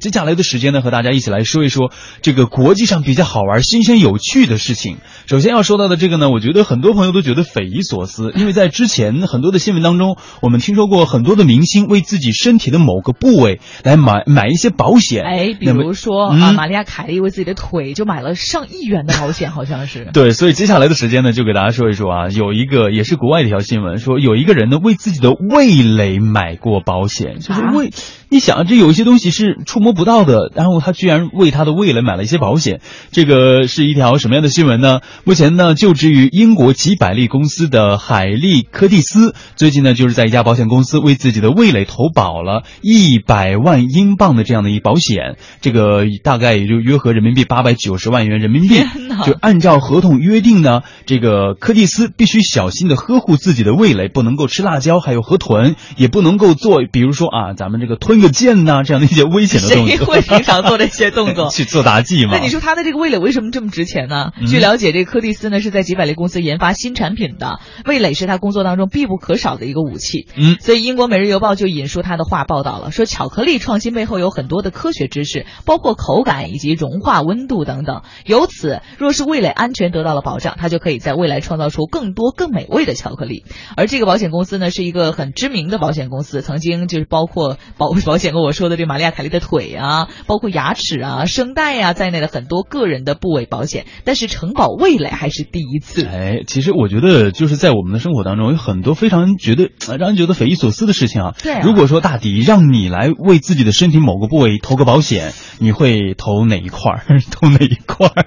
接下来的时间呢，和大家一起来说一说这个国际上比较好玩、新鲜、有趣的事情。首先要说到的这个呢，我觉得很多朋友都觉得匪夷所思，因为在之前很多的新闻当中，我们听说过很多的明星为自己身体的某个部位来买买一些保险。哎，比如说、嗯啊，玛利亚凯莉为自己的腿就买了上亿元的保险，好像是。对，所以接下来的时间呢，就给大家说一说啊，有一个也是国外的一条新闻，说有一个人呢为自己的味蕾买过保险，就是啊味，你想这有一些东西是触摸不到的，然后他居然为他的味蕾买了一些保险，这个是一条什么样的新闻呢？目前呢，就职于英国吉百利公司的海利科蒂斯，最近呢就是在一家保险公司为自己的味蕾投保了一百万英镑的这样的一保险，这个大概也就约合人民币八百九十万元人民币，就按照合同约定呢，这个柯蒂斯必须小心的呵护自己的味蕾，不能够吃辣椒，还有河豚，也不能够做，比如说啊，咱们这个吞个剑呐、这样的一些危险的动作。？谁会平常做这些动作 去做杂技嘛？那你说他的这个味蕾为什么这么值钱呢？嗯据了解，这个柯蒂斯呢是在吉百利公司研发新产品的，味蕾是他工作当中必不可少的一个武器。嗯，所以英国《每日邮报》就引述他的话报道了，说巧克力创新背后有很多的科学知识，包括口感以及融化温度等等。由此，若是味蕾安全得到了保障，他就可以在未来创造出更多更美味的巧克力。而这个保险公司呢，是一个很知名的保险公司，曾经就是包括保 保险跟我说的这玛利亚凯莉的腿啊，包括牙齿啊、声带啊在内的很多个人的部位保险，但是承保味蕾还是第一次。哎，其实我觉得就是在我们的生活当中有很多非常觉得呃让人觉得匪夷所思的事情啊。对啊如果说大迪让你来为自己的身体某个部位投个保险，你会投哪一块儿？投哪一块儿？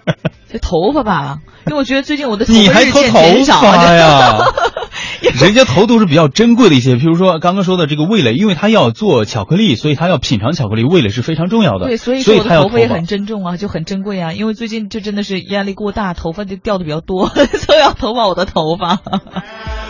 这头发吧，因为我觉得最近我的 头你发日渐还投头减少啊？人家头都是比较珍贵的一些，比如说刚刚说的这个味蕾，因为他要做巧克力，所以他要品尝巧克力，味蕾是非常重要的。对，所以我的头发也很珍重啊，就很珍贵啊。因为最近这真的是压力过大，头发就掉的比较多，所以要投保我的头发。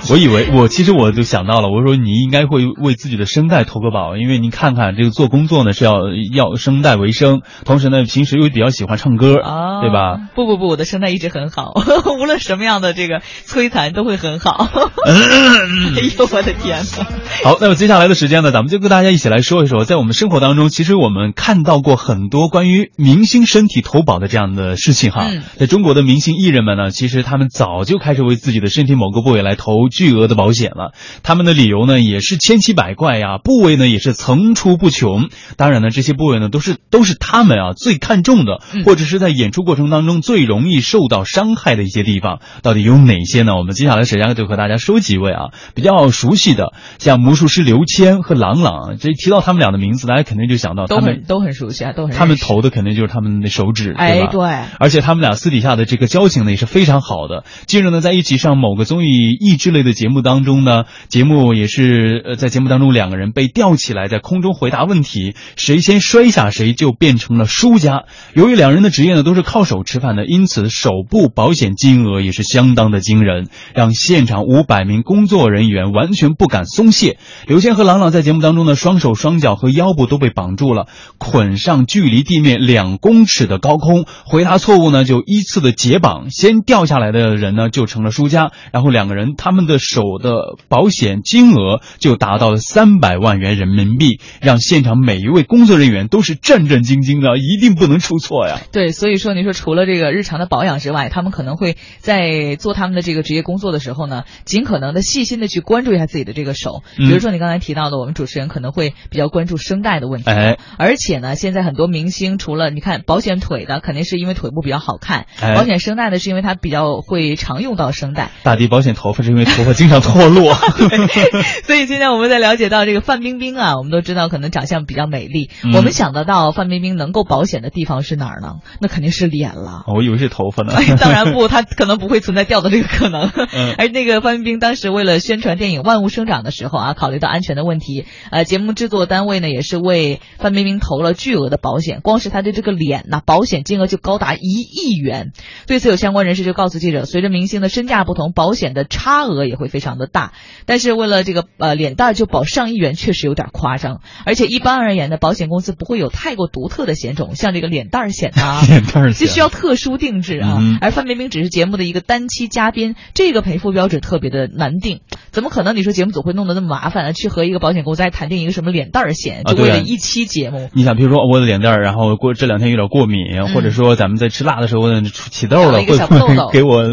我以为我其实我就想到了，我说你应该会为自己的声带投个保，因为您看看这个做工作呢是要要声带为生，同时呢平时又比较喜欢唱歌，啊，对吧？？不不不，我的声带一直很好，无论什么样的这个摧残都会很好。哎呦我的天哪！好，那么接下来的时间呢，咱们就跟大家一起来说一说，在我们生活当中，其实我们看到过很多关于明星身体投保的这样的事情哈。嗯在中国的明星艺人们呢，其实他们早就开始为自己的身体某个部位来投巨额的保险了。他们的理由呢，也是千奇百怪呀，部位呢也是层出不穷。当然呢，这些部位呢，都是都是他们啊最看重的，嗯或者是在演出过程当中最容易受到伤害的一些地方，到底有哪些呢？我们接下来时间就和大家说几位啊比较熟悉的，像魔术师刘谦和郎朗，这提到他们俩的名字，大家肯定就想到他们都很熟悉啊，都很他们投的肯定就是他们的手指，哎对吧？对。而且他们俩私底下的这个交情呢也是非常好的。近日呢，在一起上某个综艺益智类的节目当中呢，节目也是呃在节目当中两个人被吊起来在空中回答问题，谁先摔下谁就变成了输家。由于两人的职业呢都是靠手吃饭的，因此手部保险金额也是相当的惊人，让现场五百名工作人员完全不敢松懈。刘谦和郎朗在节目当中呢，双手双脚和腰部都被绑住了，捆上距离地面两公尺的高空，回答错误呢就依次的解绑，先掉下来的人呢就成了输家，然后两个人他们的手的保险金额就达到了三百万元人民币，让现场每一位工作人员都是战战兢兢的，一定不能出错呀。对，所以说你说除了这个日常的保养之外，他们可能会在做他们的这个职业工作的时候呢，尽可能的细心的去关注一下自己的这个手。嗯比如说你刚才提到的，我们主持人可能会比较关注声带的问题。哎，而且呢，现在很多明星除了你看保险腿的，肯定是因为腿部比较好看；哎保险声带的是因为它比较会常用到声带。大迪保险头发是因为头发经常脱落。所以今天我们在了解到这个范冰冰啊，我们都知道可能长相比较美丽，嗯我们想得到范冰冰能够保险的地方是哪儿呢？那肯定是脸了。我以为是头发呢。哎，当然不，她可能不会存在掉的这个可能。嗯而那个范冰冰当时为了宣传电影《万物生长》的时候啊，考虑到安全的问题，呃，节目制作单位呢也是为范冰冰投了巨额的保险，光是她的这个脸呐，保险金额就高达一亿元。对此，有相关人士就告诉记者，随着明星的身价不同，保险的差额也会非常的大。但是为了这个呃脸蛋儿就保上亿元，确实有点夸张。而且一般而言呢，保险公司不会有太过独特的险种，像这个脸蛋儿险啊，脸蛋儿这险需要特殊定制啊。嗯而范冰冰只是节目的一个单期嘉宾，这个赔付标准特别的难定。怎么可能？你说节目组会弄得那么麻烦呢？去和一个保险公司还谈定一个什么脸蛋儿险，啊就为了一期节目。你想，比如说我的脸蛋儿，然后过这两天有点过敏，或者说咱们在吃辣的时候呢出起痘了，长了一个会不会小痘痘给我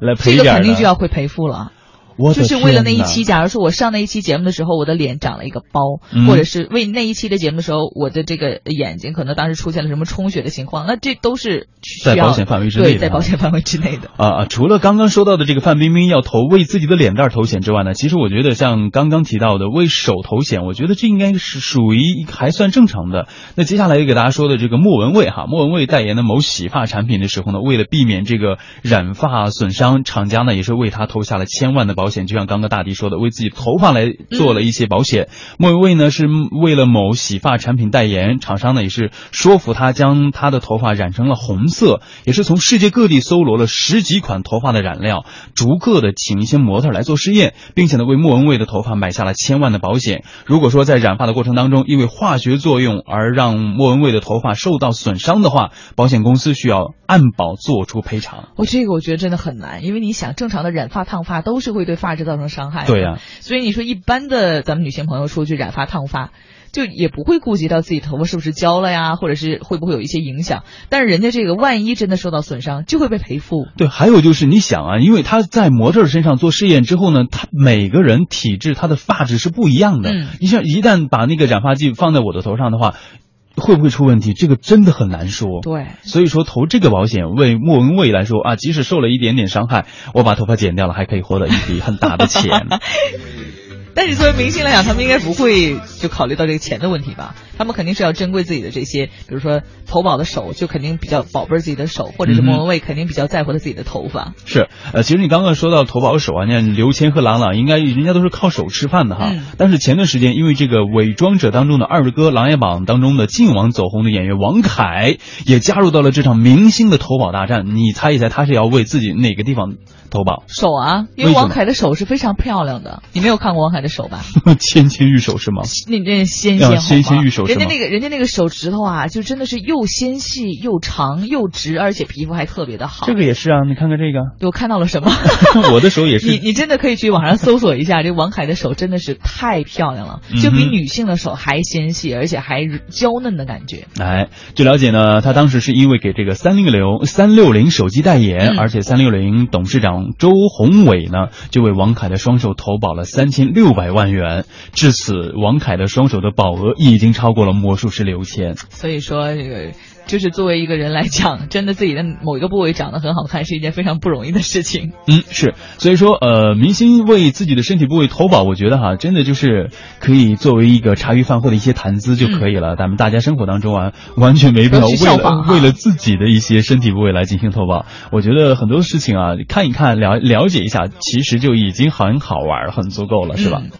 来赔这个一点这个肯定就要会赔付了。我就是为了那一期，假如说我上那一期节目的时候，我的脸长了一个包，嗯或者是为那一期的节目的时候，我的这个眼睛可能当时出现了什么充血的情况，那这都是在保险范围之内对，在保险范围之内的。啊啊！除了刚刚说到的这个范冰冰要投为自己的脸蛋儿投险之外呢，其实我觉得像刚刚提到的为手投险，我觉得这应该是属于还算正常的。那接下来给大家说的这个莫文蔚哈，莫文蔚代言的某洗发产品的时候呢，为了避免这个染发损伤，厂家呢也是为他投下了千万的保险，就像刚刚大迪说的，为自己头发来做了一些保险。莫文蔚呢是为了某洗发产品代言，厂商呢也是说服他将他的头发染成了红色，也是从世界各地搜罗了十几款头发的染料，逐个的请一些模特来做试验，并且呢为莫文蔚的头发买下了千万的保险。如果说在染发的过程当中，因为化学作用而让莫文蔚的头发受到损伤的话，保险公司需要按保做出赔偿。我这个我觉得真的很难，因为你想，正常的染发烫发都是会对发质造成伤害。对呀所以你说一般的咱们女性朋友出去染发烫发，就也不会顾及到自己头发是不是焦了呀，或者是会不会有一些影响。但是人家这个万一真的受到损伤，就会被赔付。对，还有就是你想啊，因为他在模特身上做试验之后呢，他每个人体质他的发质是不一样的。嗯你像一旦把那个染发剂放在我的头上的话，会不会出问题？这个真的很难说。对，所以说投这个保险为莫文蔚来说啊，即使受了一点点伤害，我把头发剪掉了，还可以获得一笔很大的钱。但是作为明星来讲，他们应该不会就考虑到这个钱的问题吧？他们肯定是要珍贵自己的这些，比如说投保的手，就肯定比较宝贝儿自己的手，或者是莫文蔚肯定比较在乎他自己的头发。是，呃，其实你刚刚说到投保手啊，你看刘谦和郎朗，应该人家都是靠手吃饭的哈。嗯但是前段时间，因为这个《伪装者》当中的二哥，《琅琊榜》当中的靖王走红的演员王凯，也加入到了这场明星的投保大战。你猜一猜，他是要为自己哪个地方投保？手啊，因为王凯的手是非常漂亮的，你没有看过王凯的手吧？纤纤玉手是吗？那那纤纤纤纤玉手人家那个人家那个手指头啊，就真的是又纤细又长又直，而且皮肤还特别的好。这个也是啊，你看看这个，我看到了什么？我的手也是。你你真的可以去网上搜索一下，这王凯的手真的是太漂亮了，就比女性的手还纤细，而且还娇嫩的感觉。哎，据了解呢，他当时是因为给这个三六零三六零手机代言，嗯而且三六零董事长周宏伟呢，就为王凯的双手投保了三千六百万元。至此，王凯的双手的保额已经超过了魔术师刘谦。所以说，这个就是作为一个人来讲，真的自己的某一个部位长得很好看，是一件非常不容易的事情。嗯，是，所以说，呃，明星为自己的身体部位投保，我觉得哈，真的就是可以作为一个茶余饭后的一些谈资就可以了。咱们大家生活当中啊，完全没必要为了为了自己的一些身体部位来进行投保。我觉得很多事情啊，看一看了了解一下，其实就已经很好玩了，很足够了，是吧？嗯